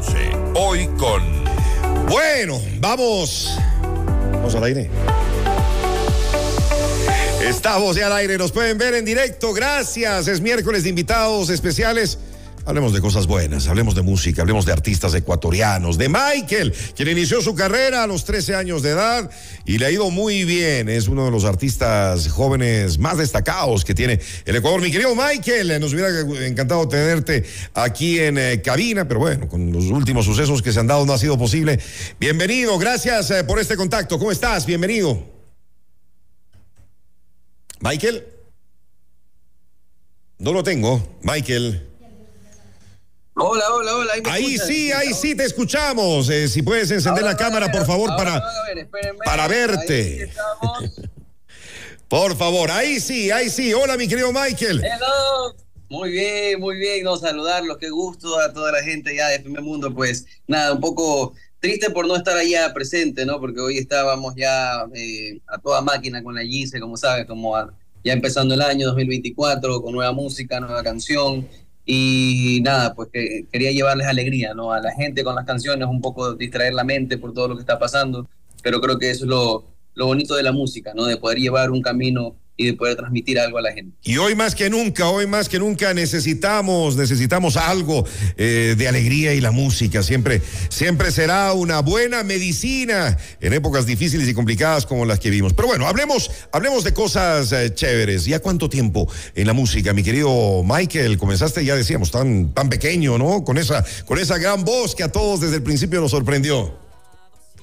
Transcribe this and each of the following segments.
11. Hoy con... Bueno, vamos. Vamos al aire. Estamos ya al aire, nos pueden ver en directo. Gracias. Es miércoles de invitados especiales. Hablemos de cosas buenas, hablemos de música, hablemos de artistas ecuatorianos, de Michael, quien inició su carrera a los 13 años de edad y le ha ido muy bien. Es uno de los artistas jóvenes más destacados que tiene el Ecuador. Mi querido Michael, nos hubiera encantado tenerte aquí en eh, cabina, pero bueno, con los últimos sucesos que se han dado no ha sido posible. Bienvenido, gracias eh, por este contacto. ¿Cómo estás? Bienvenido. Michael. No lo tengo. Michael. Hola, hola, hola. Ahí, sí, ahí sí te escuchamos. Eh, si puedes encender la cámara, por favor, para, para verte. por favor, ahí sí, ahí sí. Hola, mi querido Michael. Hello. Muy bien, muy bien. No, saludarlos. Qué gusto a toda la gente ya de Primer Mundo. Pues nada, un poco triste por no estar allá presente, ¿no? Porque hoy estábamos ya eh, a toda máquina con la Gise, como sabes, como ya empezando el año 2024 con nueva música, nueva canción. Y nada, pues que quería llevarles alegría, ¿no? A la gente con las canciones, un poco distraer la mente por todo lo que está pasando, pero creo que eso es lo, lo bonito de la música, ¿no? De poder llevar un camino y de poder transmitir algo a la gente. Y hoy más que nunca, hoy más que nunca necesitamos, necesitamos algo eh, de alegría y la música siempre, siempre será una buena medicina en épocas difíciles y complicadas como las que vimos. Pero bueno, hablemos, hablemos de cosas eh, chéveres. ¿Ya cuánto tiempo en la música, mi querido Michael? Comenzaste, ya decíamos, tan, tan pequeño, ¿no? Con esa, con esa gran voz que a todos desde el principio nos sorprendió.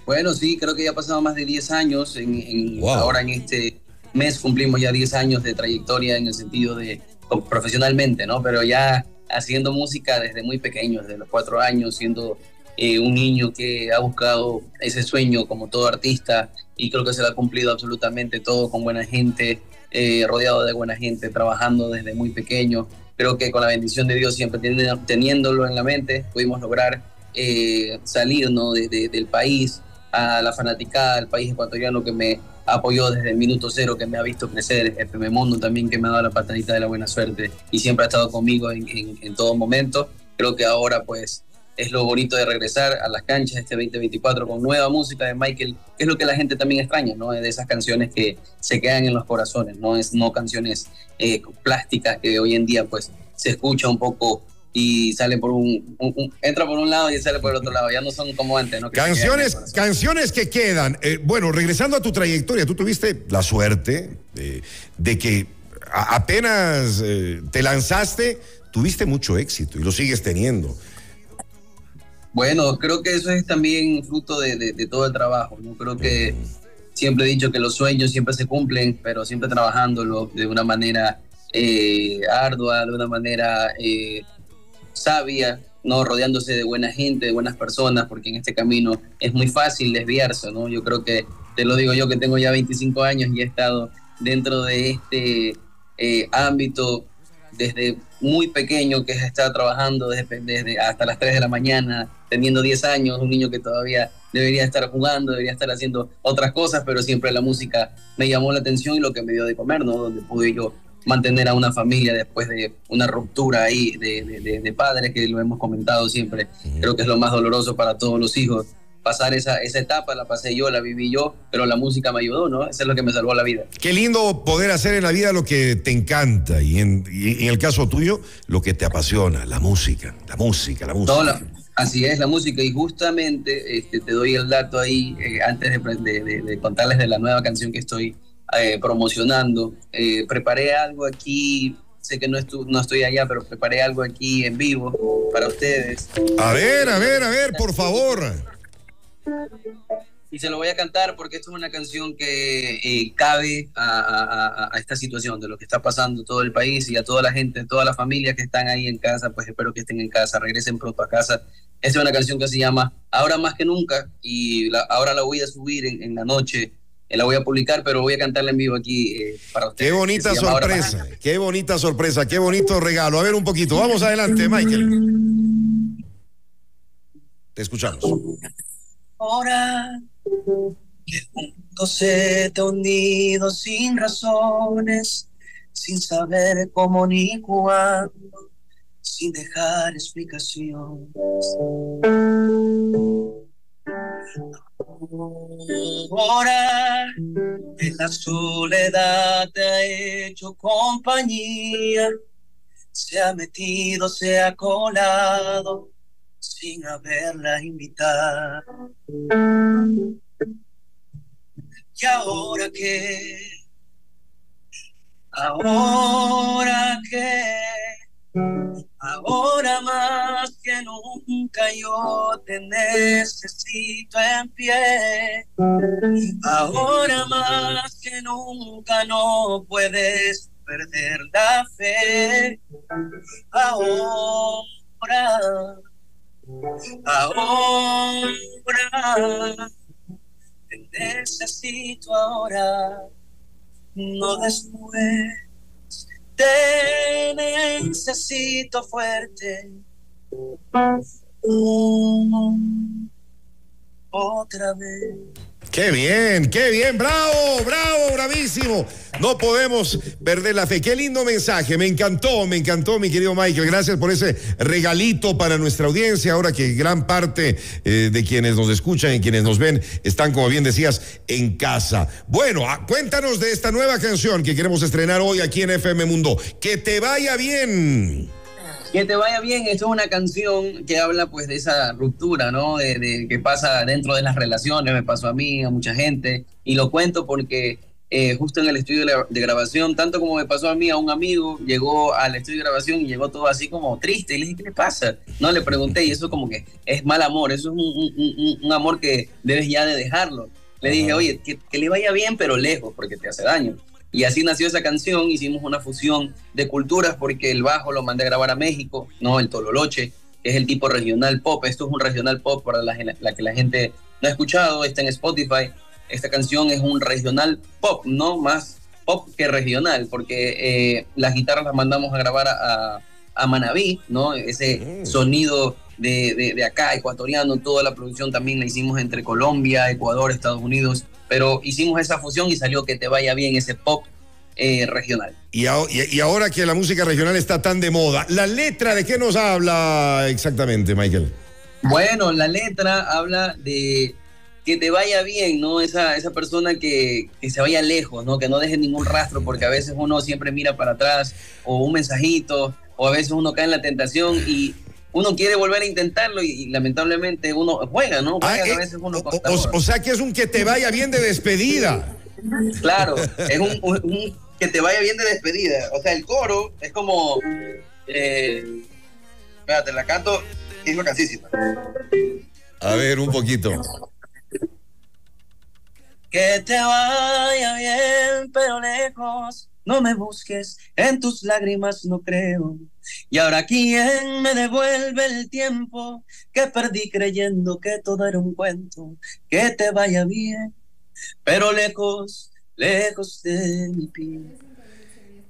Bueno, sí, creo que ya ha pasado más de 10 años en, ahora en este mes cumplimos ya 10 años de trayectoria en el sentido de profesionalmente, ¿no? Pero ya haciendo música desde muy pequeño, desde los cuatro años, siendo eh, un niño que ha buscado ese sueño como todo artista y creo que se lo ha cumplido absolutamente todo con buena gente, eh, rodeado de buena gente, trabajando desde muy pequeño. Creo que con la bendición de Dios, siempre teniéndolo en la mente, pudimos lograr eh, salir ¿no? del país a la fanaticada del país ecuatoriano que me apoyó desde el minuto cero, que me ha visto crecer, FM Mundo también, que me ha dado la patadita de la buena suerte y siempre ha estado conmigo en, en, todo momento. Creo que ahora pues es lo bonito de regresar a las canchas este 2024 con nueva música de Michael, que es lo que la gente también extraña, ¿no? De esas canciones que se quedan en los corazones, no es no canciones eh, plásticas que hoy en día pues se escucha un poco y sale por un, entra por un lado y sale por el otro lado. Ya no son como antes, ¿no? canciones, canciones que quedan. Eh, bueno, regresando a tu trayectoria, tú tuviste la suerte de, que apenas eh, te lanzaste, tuviste mucho éxito y lo sigues teniendo. Bueno, creo que eso es también fruto de, todo el trabajo. ¿no? Creo que siempre he dicho que los sueños siempre se cumplen, pero siempre trabajándolo de una manera eh, ardua, de una manera sabia, ¿no? rodeándose de buena gente, de buenas personas, porque en este camino es muy fácil desviarse. ¿no? Yo creo que, te lo digo yo que tengo ya 25 años y he estado dentro de este eh, ámbito desde muy pequeño, que está trabajando desde, desde, hasta las 3 de la mañana, teniendo 10 años, un niño que todavía debería estar jugando, debería estar haciendo otras cosas, pero siempre la música me llamó la atención y lo que me dio de comer, ¿no? Donde pude yo mantener a una familia después de una ruptura ahí de, de, padres, que lo hemos comentado siempre. Creo que es lo más doloroso para todos los hijos. Pasar esa, esa etapa la pasé yo, la viví yo, pero la música me ayudó, ¿no? Eso es lo que me salvó la vida. Qué lindo poder hacer en la vida lo que te encanta y en, en el caso tuyo, lo que te apasiona, la música, la música, la música. así es, la música. Y justamente este, te doy el dato ahí, eh, antes de contarles de la nueva canción que estoy eh, promocionando. Eh, preparé algo aquí, sé que no, no estoy allá, pero preparé algo aquí en vivo para ustedes. A ver, a ver, a ver, por favor. Y se lo voy a cantar porque esto es una canción que eh, cabe a, esta situación de lo que está pasando todo el país y a toda la gente, todas las familias que están ahí en casa, pues espero que estén en casa, regresen pronto a casa. Esta es una canción que se llama Ahora más que nunca y ahora la voy a subir en la noche la voy a publicar, pero voy a cantarla en vivo aquí eh, para ustedes. Qué bonita sorpresa, qué bonita sorpresa, qué bonito regalo. A ver un poquito, vamos adelante, Michael. Te escuchamos. Ahora que juntos se te ha hundido sin razones, sin saber cómo ni cuándo, sin dejar explicaciones Ahora en la soledad te ha hecho compañía, se ha metido, se ha colado sin haberla invitado. Y ahora que, ahora que, ahora más que nunca yo te necesito Ahora más que nunca no puedes perder la fe. Ahora Ahora te necesito ahora, no después. Te necesito fuerte. Otra vez. Qué bien, qué bien, bravo, bravo, bravísimo. No podemos perder la fe. Qué lindo mensaje, me encantó, me encantó, mi querido Michael. Gracias por ese regalito para nuestra audiencia. Ahora que gran parte eh, de quienes nos escuchan y quienes nos ven están, como bien decías, en casa. Bueno, ah, cuéntanos de esta nueva canción que queremos estrenar hoy aquí en FM Mundo. Que te vaya bien. Que te vaya bien, esto es una canción que habla pues de esa ruptura, ¿no? De, que pasa dentro de las relaciones, me pasó a mí, a mucha gente, y lo cuento porque eh, justo en el estudio de, grabación, tanto como me pasó a mí, a un amigo, llegó al estudio de grabación y llegó todo así como triste, y le dije, ¿qué le pasa? No, le pregunté, y eso como que es mal amor, eso es un, un, amor que debes ya de dejarlo. Le dije, oye, que, que le vaya bien, pero lejos, porque te hace daño. Y así nació esa canción, hicimos una fusión de culturas porque el bajo lo mandé a grabar a México, no el tololoche, que es el tipo regional pop, esto es un regional pop para la, que la gente no ha escuchado, está en Spotify, esta canción es un regional pop, no más pop que regional, porque eh, las guitarras las mandamos a grabar a, a Manabí, ¿no? Ese mm. sonido de, de, acá, ecuatoriano, toda la producción también la hicimos entre Colombia, Ecuador, Estados Unidos, pero hicimos esa fusión y salió que te vaya bien ese pop eh, regional. Y, y, ahora que la música regional está tan de moda, ¿la letra de qué nos habla exactamente, Michael? Bueno, la letra habla de que te vaya bien, ¿no? Esa, esa persona que, que, se vaya lejos, ¿no? Que no deje ningún rastro, porque a veces uno siempre mira para atrás, o un mensajito, o a veces uno cae en la tentación y uno quiere volver a intentarlo y, lamentablemente uno juega, ¿no? Juega ah, a veces uno o, sea que es un que te vaya bien de despedida. Claro, es un, que te vaya bien de despedida. O sea, el coro es como. Eh, espérate, la canto es cansísima. A ver, un poquito. Que te vaya bien, pero lejos no me busques, en tus lágrimas no creo. Y ahora quién me devuelve el tiempo que perdí creyendo que todo era un cuento, que te vaya bien, pero lejos, lejos de mi piel.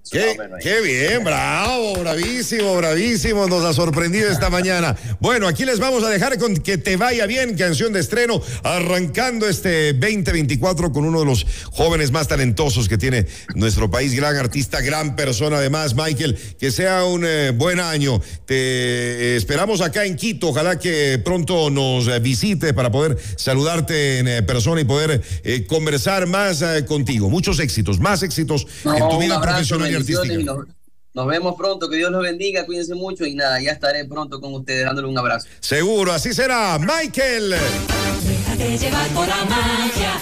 Qué, bien, bravo, bravísimo, bravísimo. Nos ha sorprendido esta mañana. Bueno, aquí les vamos a dejar con que te vaya bien, canción de estreno, arrancando este 2024 con uno de los jóvenes más talentosos que tiene nuestro país, gran artista, gran persona además, Michael. Que sea un eh, buen año. Te esperamos acá en Quito. Ojalá que pronto nos eh, visite para poder saludarte en eh, persona y poder conversar más contigo. Muchos éxitos, más éxitos en tu vida profesional nos, vemos pronto, que Dios los bendiga, cuídense mucho y nada, ya estaré pronto con ustedes dándole un abrazo. Seguro, así será. Michael. Déjate llevar por la magia